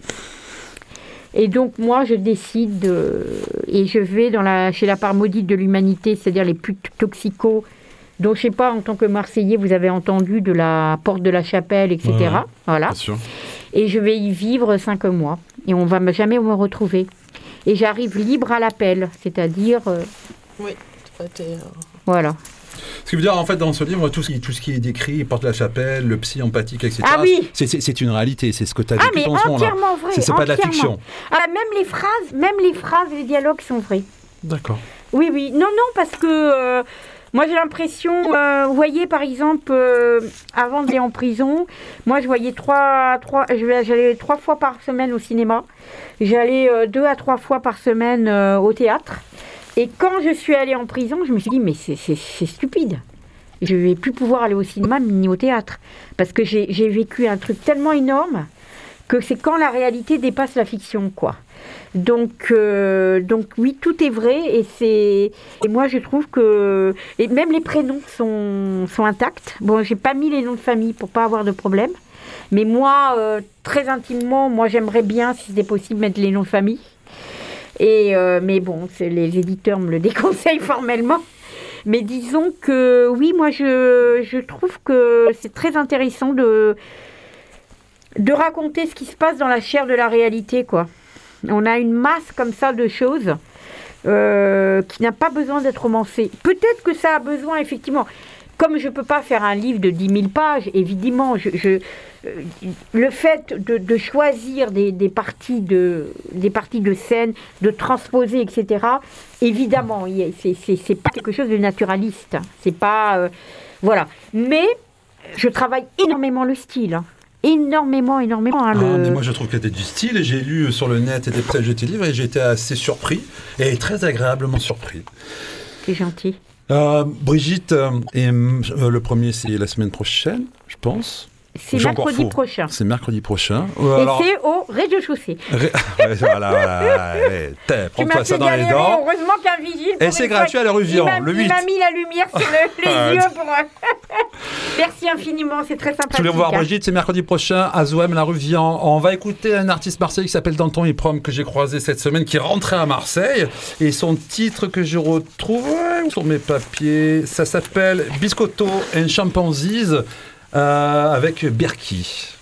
Et donc moi, je décide de- et je vais dans la, chez la part maudite de l'humanité, c'est-à-dire les plus toxicos, dont je sais pas, en tant que Marseillais, vous avez entendu de la porte de la chapelle, etc. Ouais. Voilà. Bien sûr. Et je vais y vivre cinq mois. Et on va me- jamais me retrouver. Et j'arrive libre à l'appel, c'est-à-dire, euh, Oui, voilà. Ce qui veut dire, en fait, dans ce livre, tout ce qui, tout ce qui est décrit, porte la chapelle, le psy empathique, etc. Ah oui c'est- une réalité, c'est ce que tu as Ah, vécu mais ce entièrement vrai. C'est pas de la fiction. Ah, même les phrases, même les phrases, les dialogues sont vrais. D'accord. Oui, oui. Non, non, parce que euh, moi j'ai l'impression, euh, vous voyez par exemple, euh, avant d'aller en prison, moi je voyais trois, trois, je vais- j'allais trois fois par semaine au cinéma, j'allais euh, deux à trois fois par semaine euh, au théâtre. Et quand je suis allée en prison, je me suis dit, mais c'est- stupide. Je vais plus pouvoir aller au cinéma ni au théâtre. Parce que j'ai j'ai vécu un truc tellement énorme que c'est quand la réalité dépasse la fiction, quoi. Donc, euh, donc oui, tout est vrai et c'est et moi je trouve que et même les prénoms sont, sont intacts. Bon, j'ai pas mis les noms de famille pour pas avoir de problème, mais moi euh, très intimement, moi j'aimerais bien si c'était possible mettre les noms de famille. Et euh, mais bon, les éditeurs me le déconseillent formellement. Mais disons que oui, moi je, je trouve que c'est très intéressant de de raconter ce qui se passe dans la chair de la réalité, quoi. On a une masse comme ça de choses euh, qui n'a pas besoin d'être romancée. Peut-être que ça a besoin, effectivement. Comme je ne peux pas faire un livre de 10 000 pages, évidemment, je, je- euh, le fait de, de choisir des, des parties de, des parties de scène, de transposer, etc., évidemment, c'est- pas quelque chose de naturaliste. C'est pas. euh, voilà. Mais je travaille énormément le style. hein. Énormément, énormément. hein, Ah, le- mais moi je trouve que tu du style et j'ai lu sur le net des pages de livres et été assez surpris et très agréablement surpris. C'est gentil. Euh, Brigitte, euh, et, euh, le premier c'est la semaine prochaine, je pense. C'est mercredi prochain. C'est mercredi prochain. Euh, Et alors- c'est au rez-de-chaussée. Ré- voilà, voilà, prends-toi ça dans les dents. Heureusement qu'un vigile. Et c'est gratuit à la rue m'a- le Il 8. m'a mis la lumière sur le- les yeux pour. Merci infiniment, c'est très sympathique. Tu voulais voir hein. Brigitte, c'est mercredi prochain à Zouem, la rue Vian. On va écouter un artiste marseillais qui s'appelle Danton Iprom que j'ai croisé cette semaine, qui est rentré à Marseille. Et son titre que je retrouve sur mes papiers, ça s'appelle Biscotto and Chimpanzees euh, avec Berky.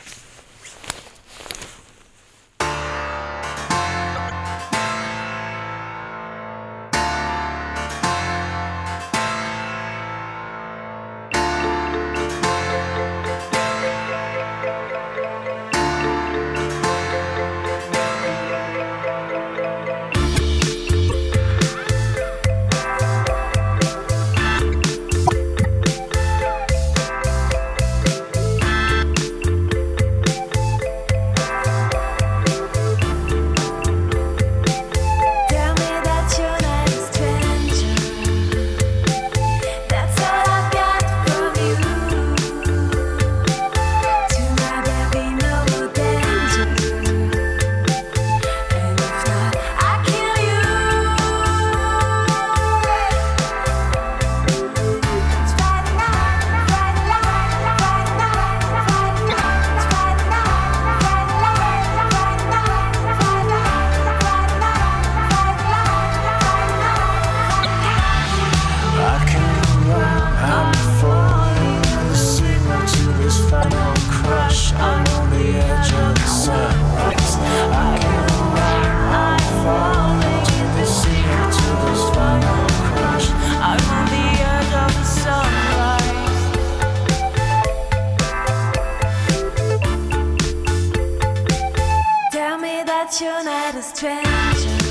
eyes.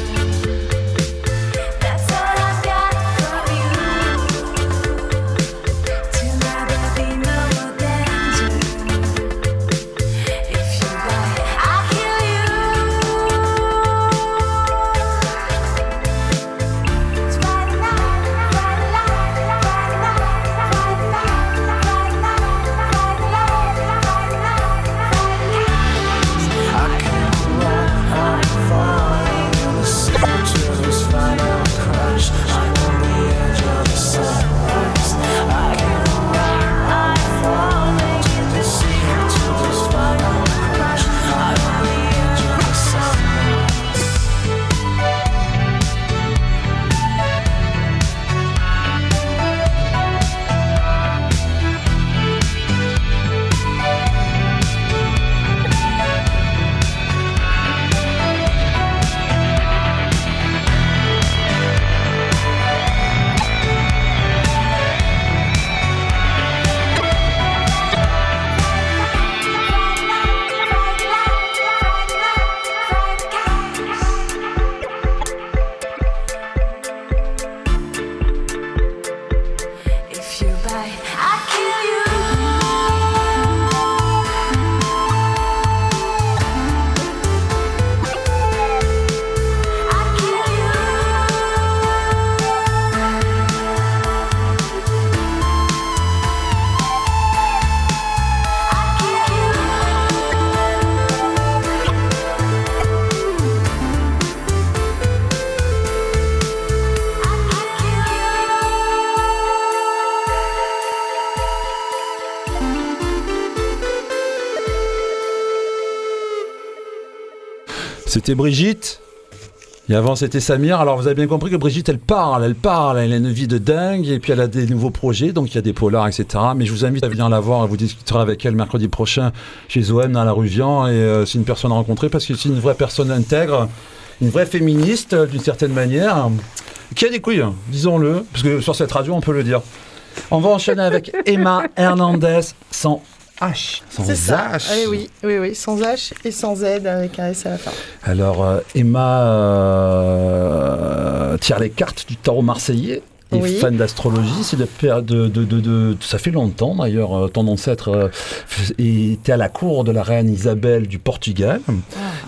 C'était Brigitte. Et avant, c'était Samir. Alors, vous avez bien compris que Brigitte, elle parle, elle parle, elle a une vie de dingue, et puis elle a des nouveaux projets, donc il y a des polars, etc. Mais je vous invite à venir la voir, vous discuterez avec elle mercredi prochain chez Zoem dans la rue Vian, et euh, c'est une personne à rencontrer parce que c'est une vraie personne intègre, une vraie féministe, euh, d'une certaine manière, qui a des couilles, hein, disons-le, parce que sur cette radio, on peut le dire. On va enchaîner avec Emma Hernandez, sans H, sans. H. Ah oui, oui, oui, sans H et sans Z avec un S à la fin. Alors, euh, Emma euh, tire les cartes du tarot marseillais. Et Oui. fan d'astrologie, c'est de, per- de, de, de- de- ça fait longtemps d'ailleurs. euh, Ton ancêtre euh, était à la cour de la reine Isabelle du Portugal.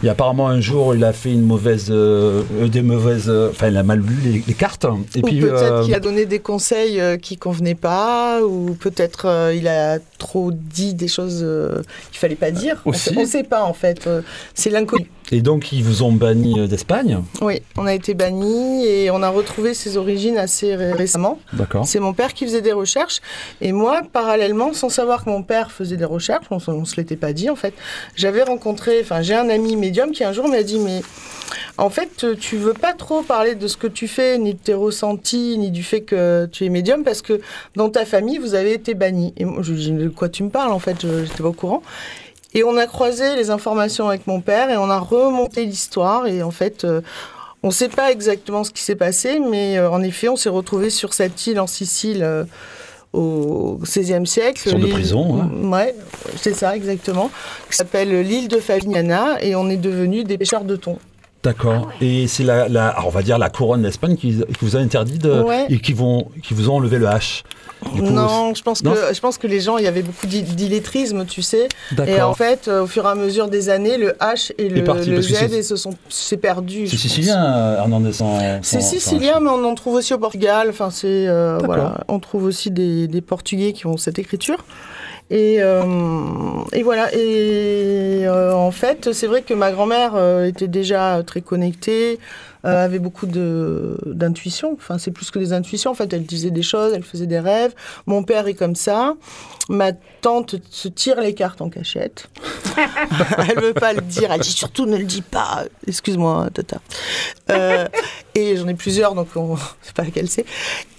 Et apparemment un jour, il a fait une mauvaise, euh, des mauvaises, enfin, il a mal lu les, les cartes. Et ou puis, peut-être euh, qu'il a donné des conseils qui convenaient pas, ou peut-être euh, il a trop dit des choses euh, qu'il fallait pas dire. On Aussi. sait- On ne sait pas en fait. c'est l'inconnu. Et donc ils vous ont banni euh, d'Espagne. Oui, on a été bannis et on a retrouvé ses origines assez ré- récemment. D'accord. C'est mon père qui faisait des recherches et moi, parallèlement, sans savoir que mon père faisait des recherches, on, ne se l'était pas dit en fait, j'avais rencontré, enfin j'ai un ami médium qui un jour m'a dit mais en fait tu veux pas trop parler de ce que tu fais, ni de tes ressentis, ni du fait que tu es médium parce que dans ta famille vous avez été bannis. Et moi je lui ai dit de quoi tu me parles en fait, je n'étais pas au courant. Et on a croisé les informations avec mon père et on a remonté l'histoire et en fait euh, on ne sait pas exactement ce qui s'est passé, mais euh, en effet, on s'est retrouvé sur cette île en Sicile euh, au XVIe siècle. Sorte de prison, hein. Ouais, c'est ça exactement. Qui s'appelle l'île de Favignana et on est devenus des pêcheurs de thon. D'accord. Et c'est la, on va dire la couronne d'Espagne qui, qui vous a interdit de, Ouais. et qui vont, qui vous ont enlevé le H. Du coup, non, je pense non que je pense que les gens, il y avait beaucoup d'i- d'illettrisme, tu sais. D'accord. Et en fait, euh, au fur et à mesure des années, le H et le, parti, le Z et se sont c'est perdu. C'est sicilien, euh, Hernandez. C'est sicilien, mais on en trouve aussi au Portugal. Enfin, c'est euh, voilà, on trouve aussi des, des Portugais qui ont cette écriture. Et, euh, et voilà. Et euh, en fait, c'est vrai que ma grand-mère euh, était déjà très connectée, euh, avait beaucoup de d'intuition. Enfin, c'est plus que des intuitions. En fait, elle disait des choses, elle faisait des rêves. Mon père est comme ça. Ma tante se tire les cartes en cachette. elle veut pas le dire. Elle dit surtout ne le dis pas. Excuse-moi, tata. Euh, et j'en ai plusieurs, donc on ne sait pas laquelle c'est.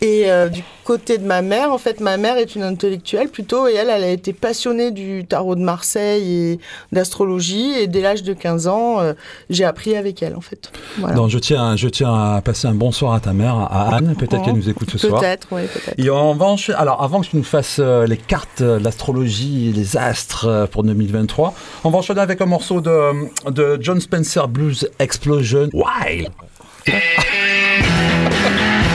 Et euh, du côté de ma mère, en fait, ma mère est une intellectuelle plutôt, et elle, elle a été passionnée du tarot de Marseille et d'astrologie. Et dès l'âge de 15 ans, euh, j'ai appris avec elle, en fait. Voilà. Non, je tiens, je tiens à passer un bonsoir à ta mère, à Anne. Peut-être Oh. qu'elle nous écoute ce soir. Peut-être, oui, peut-être. Et va enchaîner- Alors, avant que tu nous fasses euh, les cartes, euh, l'astrologie et les astres euh, pour 2023, on va enchaîner avec un morceau de, de John Spencer Blues Explosion Wild.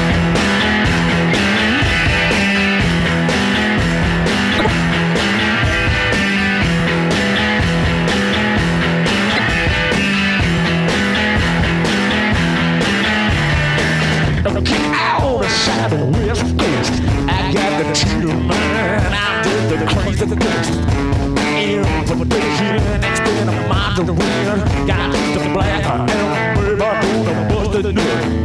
the nut.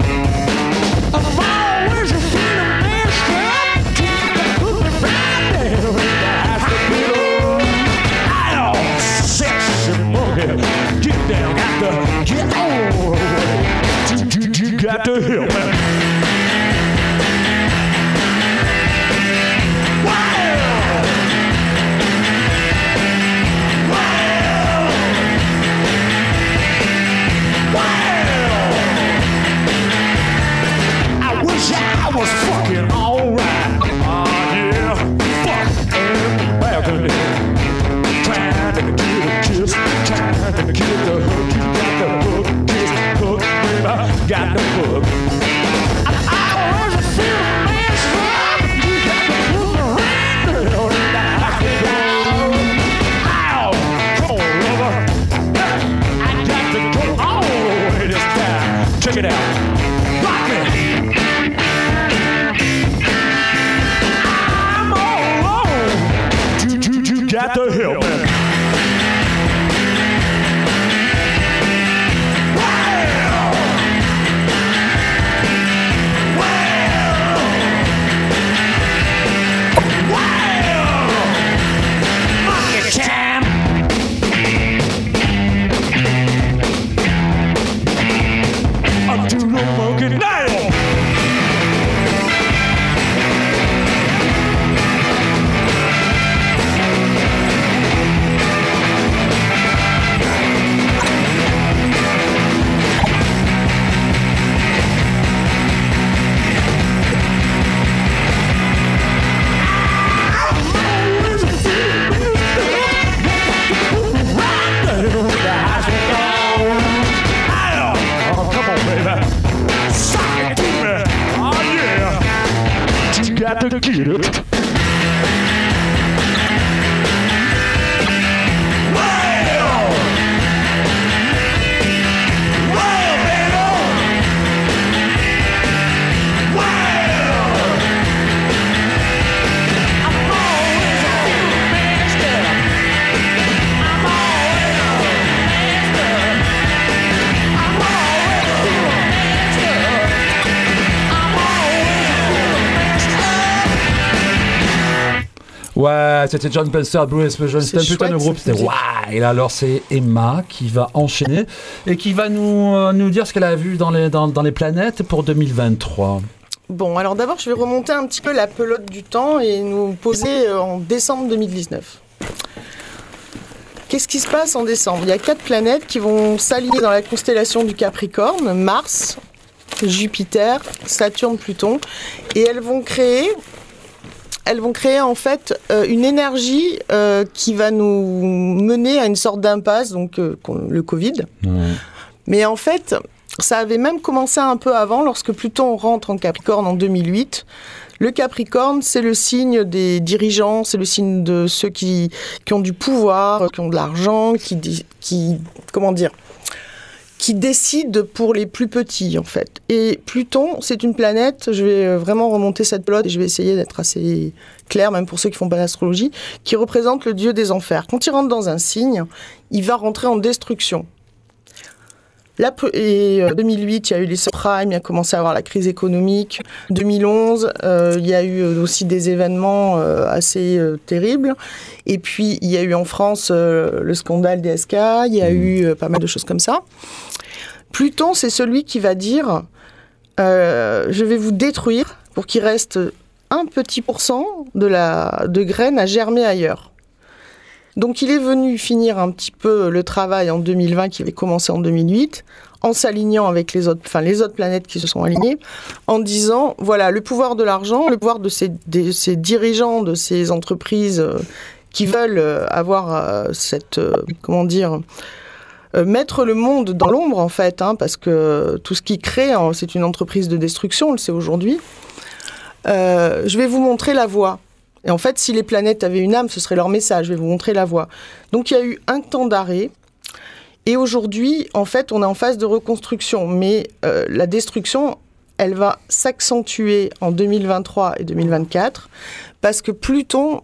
Get it. Er Ouais, c'était John Spencer, Blue Explosion. C'était un putain de groupe. C'était. Et là, alors, c'est Emma qui va enchaîner et qui va nous, euh, nous dire ce qu'elle a vu dans les, dans, dans les planètes pour 2023. Bon, alors d'abord, je vais remonter un petit peu la pelote du temps et nous poser euh, en décembre 2019. Qu'est-ce qui se passe en décembre? Il y a quatre planètes qui vont s'aligner dans la constellation du Capricorne, Mars, Jupiter, Saturne, Pluton, et elles vont créer, elles vont créer en fait euh, une énergie euh, qui va nous mener à une sorte d'impasse, donc euh, le Covid. Mais en fait, ça avait même commencé un peu avant, lorsque Pluton rentre en Capricorne en 2008. Le Capricorne, c'est le signe des dirigeants, c'est le signe de ceux qui, qui ont du pouvoir, qui ont de l'argent, qui, qui, comment dire, qui décident pour les plus petits, en fait. Et Pluton, c'est une planète, je vais euh, vraiment remonter cette pelote et je vais essayer d'être assez clair, même pour ceux qui font pas d'astrologie, qui représente le dieu des enfers. Quand il rentre dans un signe, il va rentrer en destruction. Là, et euh, 2008, il y a eu les subprimes, il a commencé à avoir la crise économique. 2011, euh, il y a eu euh, aussi des événements euh, assez euh, terribles. Et puis, il y a eu en France euh, le scandale DSK, il y a eu euh, pas mal de choses comme ça. Pluton, c'est celui qui va dire euh, je vais vous détruire pour qu'il reste un petit pourcent de, la, de graines à germer ailleurs. Donc il est venu finir un petit peu le travail en 2020 qui avait commencé en 2008 en s'alignant avec les autres, planètes qui se sont alignées, en disant voilà le pouvoir de l'argent, le pouvoir de ces, dirigeants de ces entreprises euh, qui veulent euh, avoir euh, cette comment dire mettre le monde dans l'ombre en fait, hein, parce que tout ce qui crée, c'est une entreprise de destruction, on le sait aujourd'hui. Je vais vous montrer la voie. Et en fait, si les planètes avaient une âme, ce serait leur message. Je vais vous montrer la voie. Donc, il y a eu un temps d'arrêt. Et aujourd'hui, en fait, on est en phase de reconstruction. Mais euh, la destruction, elle va s'accentuer en 2023 et 2024 parce que Pluton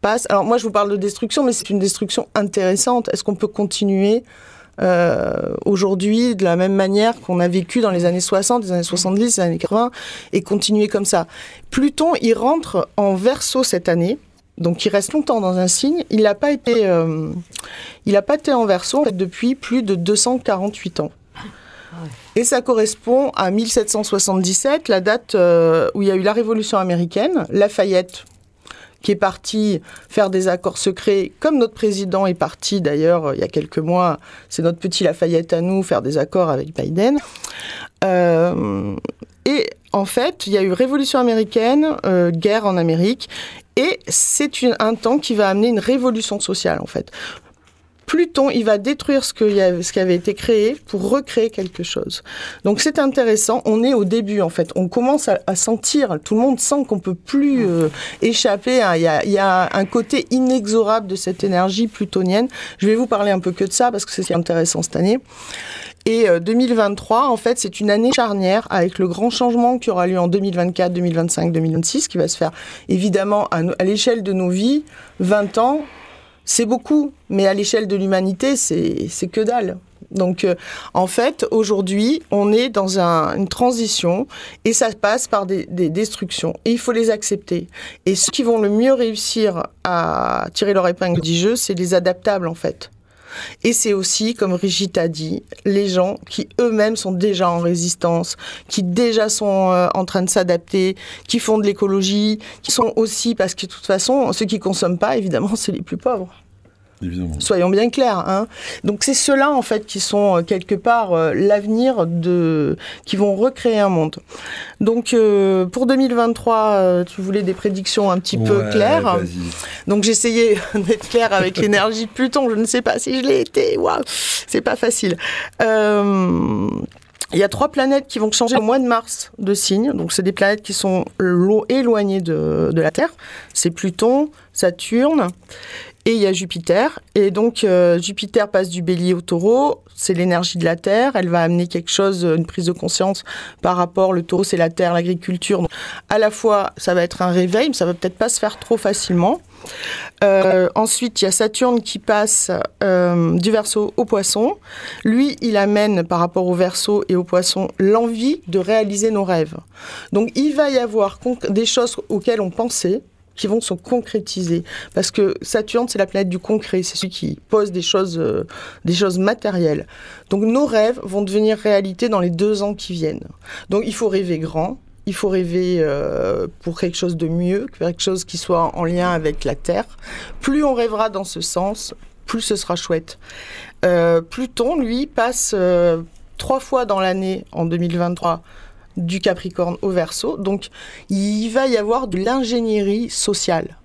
passe. Alors, moi, je vous parle de destruction, mais c'est une destruction intéressante. Est-ce qu'on peut continuer euh, aujourd'hui de la même manière qu'on a vécu dans les années 60, les années 70, les années 80 et continuer comme ça Pluton, il rentre en verso cette année. Donc il reste longtemps dans un signe. Il n'a pas été, euh, pas été en verso depuis plus de 248 ans. Et ça correspond à 1777, la date euh, où il y a eu la Révolution américaine. Lafayette, qui est parti faire des accords secrets, comme notre président est parti d'ailleurs il y a quelques mois, c'est notre petit Lafayette à nous, faire des accords avec Biden. Euh, et en fait, il y a eu Révolution américaine, euh, guerre en Amérique, et c'est un temps qui va amener une révolution sociale en fait. Pluton, il va détruire ce, que y a- ce qui avait été créé pour recréer quelque chose. Donc c'est intéressant. On est au début en fait. On commence à, à sentir. Tout le monde sent qu'on peut plus euh, échapper. Il y, a, y a un côté inexorable de cette énergie plutonienne. Je vais vous parler un peu que de ça parce que c'est intéressant cette année. Et euh, 2023, en fait, c'est une année charnière avec le grand changement qui aura lieu en 2024, 2025, 2026, qui va se faire évidemment à, à l'échelle de nos vies. 20 ans, c'est beaucoup, mais à l'échelle de l'humanité, c'est que dalle. Donc, euh, en fait, aujourd'hui, on est dans un- une transition et ça passe par des, des destructions. Et il faut les accepter. Et ceux qui vont le mieux réussir à tirer leur épingle du jeu, c'est les adaptables, en fait. Et c'est aussi, comme Brigitte a dit, les gens qui eux-mêmes sont déjà en résistance, qui déjà sont euh, en train de s'adapter, qui font de l'écologie, qui sont aussi, parce que de toute façon, ceux qui consomment pas, évidemment, c'est les plus pauvres. Évidemment. Soyons bien clairs. Hein. Donc c'est ceux-là en fait qui sont euh, quelque part euh, l'avenir de, qui vont recréer un monde. Donc euh, pour 2023, euh, tu voulais des prédictions un petit peu claires. Donc j'essayais d'être clair avec l'énergie de Pluton. Je ne sais pas si je l'ai été. Waouh, c'est pas facile. Il y a trois planètes qui vont changer au mois de mars de signe. Donc, c'est des planètes qui sont lo- éloignées de, de la Terre. C'est Pluton, Saturne et il y a Jupiter. Et donc, euh, Jupiter passe du bélier au taureau. C'est l'énergie de la Terre. Elle va amener quelque chose, une prise de conscience par rapport. Le taureau, c'est la Terre, l'agriculture. À la fois, ça va être un réveil, mais ça va peut-être pas se faire trop facilement. Euh, ensuite, il y a Saturne qui passe euh, du verso au poisson. Lui, il amène par rapport au verso et au poisson l'envie de réaliser nos rêves. Donc, il va y avoir des choses auxquelles on pensait qui vont se concrétiser. Parce que Saturne, c'est la planète du concret, c'est celui qui pose des choses, euh, des choses matérielles. Donc nos rêves vont devenir réalité dans les deux ans qui viennent. Donc il faut rêver grand, il faut rêver euh, pour quelque chose de mieux, quelque chose qui soit en lien avec la Terre. Plus on rêvera dans ce sens, plus ce sera chouette. Euh, Pluton, lui, passe trois fois dans l'année, en 2023, du Capricorne au Verseau. Donc, il va y avoir de l'ingénierie sociale.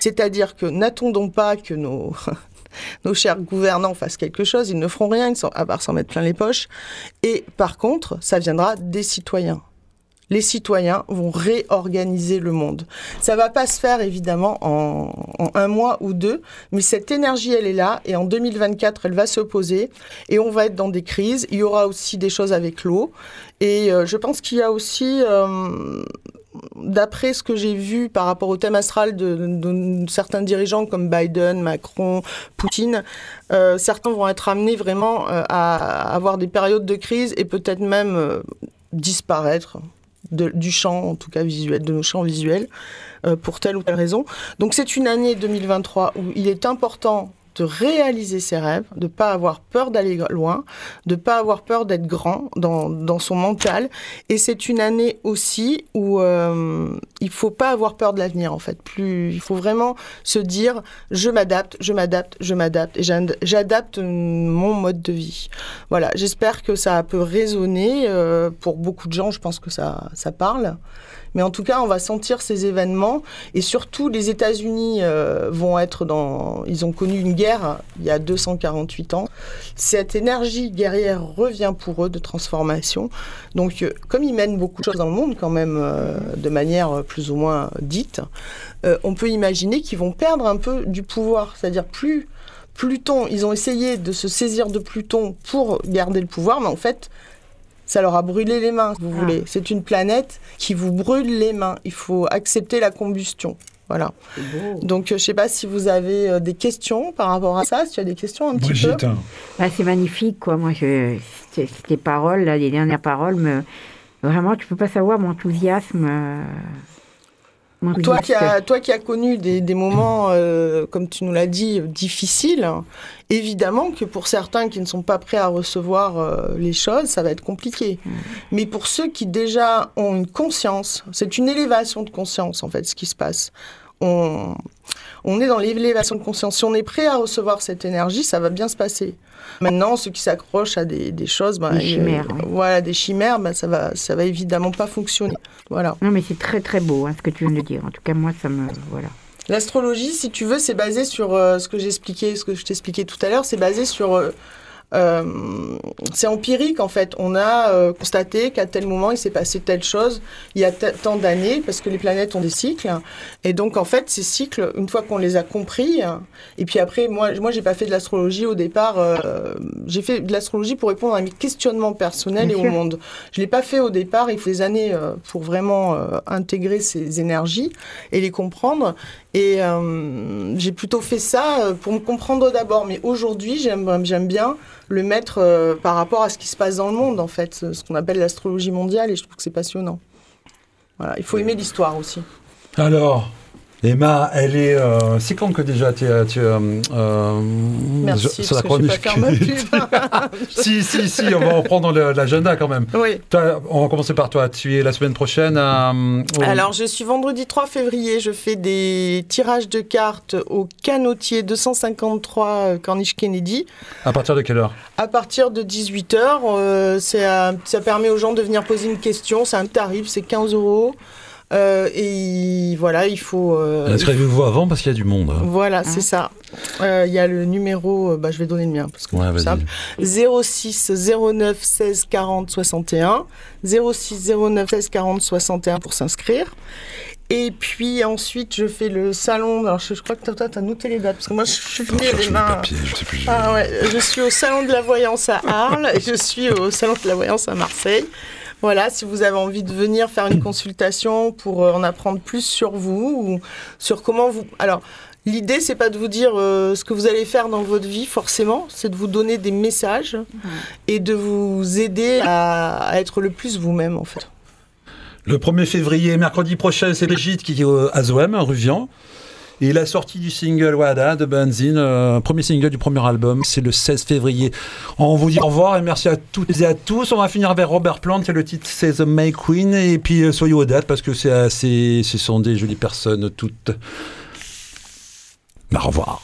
C'est-à-dire que n'attendons pas que nos, nos chers gouvernants fassent quelque chose, ils ne feront rien, à part s'en mettre plein les poches. Et par contre, ça viendra des citoyens. Les citoyens vont réorganiser le monde. Ça va pas se faire évidemment en, un mois ou deux, mais cette énergie, elle est là et en 2024, elle va se poser et on va être dans des crises. Il y aura aussi des choses avec l'eau et euh, je pense qu'il y a aussi, euh, d'après ce que j'ai vu par rapport au thème astral de, certains dirigeants comme Biden, Macron, Poutine, euh, certains vont être amenés vraiment à avoir des périodes de crise et peut-être même disparaître du champ, en tout cas visuel, de nos champs visuels, euh, pour telle ou telle raison. Donc c'est une année 2023 où il est important de réaliser ses rêves, de pas avoir peur d'aller loin, de pas avoir peur d'être grand dans, dans son mental. Et c'est une année aussi où euh, il faut pas avoir peur de l'avenir en fait. Plus, il faut vraiment se dire je m'adapte, je m'adapte, je m'adapte et j'ad- j'adapte mon mode de vie. Voilà, j'espère que ça peut résonner euh, pour beaucoup de gens. Je pense que ça, ça parle. Mais en tout cas, on va sentir ces événements et surtout les États-Unis euh, vont être dans. Ils ont connu une guerre il y a 248 ans. Cette énergie guerrière revient pour eux de transformation. Donc, euh, comme ils mènent beaucoup de choses dans le monde quand même, de manière plus ou moins dite, euh, on peut imaginer qu'ils vont perdre un peu du pouvoir. C'est-à-dire plus Pluton, ils ont essayé de se saisir de Pluton pour garder le pouvoir, mais en fait, ça leur a brûlé les mains, si vous Ah. voulez. C'est une planète qui vous brûle les mains. Il faut accepter la combustion. Voilà. Donc, euh, je sais pas si vous avez euh, des questions par rapport à ça, si tu as des questions un petit Brigitte, peu. Bah, c'est magnifique, quoi. Moi, je, ces ces paroles, là, les dernières paroles, me... vraiment, tu peux pas savoir mon enthousiasme. euh, Toi qui, as, toi qui as connu des, des moments, euh, comme tu nous l'as dit, difficiles, évidemment que pour certains qui ne sont pas prêts à recevoir euh, les choses, ça va être compliqué. Mais pour ceux qui déjà ont une conscience, c'est une élévation de conscience en fait ce qui se passe. On, on est dans l'élévation de conscience. Si on est prêt à recevoir cette énergie, ça va bien se passer. Maintenant, ceux qui s'accrochent à des, des choses, ben, Des ils- chimères, voilà, des chimères, ben, ça va, ça va évidemment pas fonctionner. Voilà. Non, mais c'est très, très beau, hein, ce que tu viens de dire. En tout cas, moi, ça me... Voilà. L'astrologie, si tu veux, c'est basé sur euh, ce que j'expliquais, ce que je t'expliquais tout à l'heure, c'est basé sur euh, euh, c'est empirique en fait. On a euh, constaté qu'à tel moment il s'est passé telle chose il y a tant d'années parce que les planètes ont des cycles et donc en fait ces cycles une fois qu'on les a compris et puis après moi moi j'ai pas fait de l'astrologie au départ euh, j'ai fait de l'astrologie pour répondre à mes questionnements personnels Bien et au monde. Je l'ai pas fait au départ, il faut des années euh, pour vraiment euh, intégrer ces énergies et les comprendre et euh, j'ai plutôt fait ça euh, pour me comprendre d'abord mais aujourd'hui j'aime j'aime bien le mettre euh, par rapport à ce qui se passe dans le monde, en fait, ce qu'on appelle l'astrologie mondiale, et je trouve que c'est passionnant. Voilà, il faut aimer l'histoire aussi. Alors, Emma, elle est. Euh, c'est quand que déjà tu es. Euh, euh, Merci, je- sur la parce que je vais pas faire chronique. si, si, si, on va reprendre l'agenda quand même. oui. Toi, on va commencer par toi. Tu es la semaine prochaine euh, au- Alors, je suis vendredi 3 février, je fais des tirages de cartes au canotier 253 euh, Corniche Kennedy. À partir de quelle heure À partir de 18h, ça permet aux gens de venir poser une question. C'est un tarif, c'est 15 euros. Euh, et voilà, il faut. euh, Inscrivez-vous avant parce qu'il y a du monde. hein. Voilà, c'est ça. Euh, Il y a le numéro, euh, bah, je vais donner le mien parce que Ouais, c'est simple. 06 09 16 40 61. 06 09 16 40 61 pour s'inscrire. Et puis ensuite, je fais le salon. Alors, je, je crois que toi, tu as noté les dates parce que moi, je suis venue les mains. papiers, je sais plus. Ah ouais, je suis au salon de la voyance à Arles et je suis au salon de la voyance à Marseille. Voilà, si vous avez envie de venir faire une consultation pour euh, en apprendre plus sur vous ou sur comment vous. Alors, l'idée, c'est pas de vous dire euh, ce que vous allez faire dans votre vie, forcément, c'est de vous donner des messages et de vous aider à, à être le plus vous-même, en fait. Le 1er février, mercredi prochain, c'est Brigitte qui est à Zoem, à Ruvian. Et la sortie du single Wada de Benzine, euh, premier single du premier album, c'est le 16 février. On vous dit au revoir et merci à toutes et à tous. On va finir avec Robert Plant, et le titre c'est The May Queen. Et puis euh, soyez aux dates parce que c'est assez, ce sont des jolies personnes toutes. Bah, au revoir.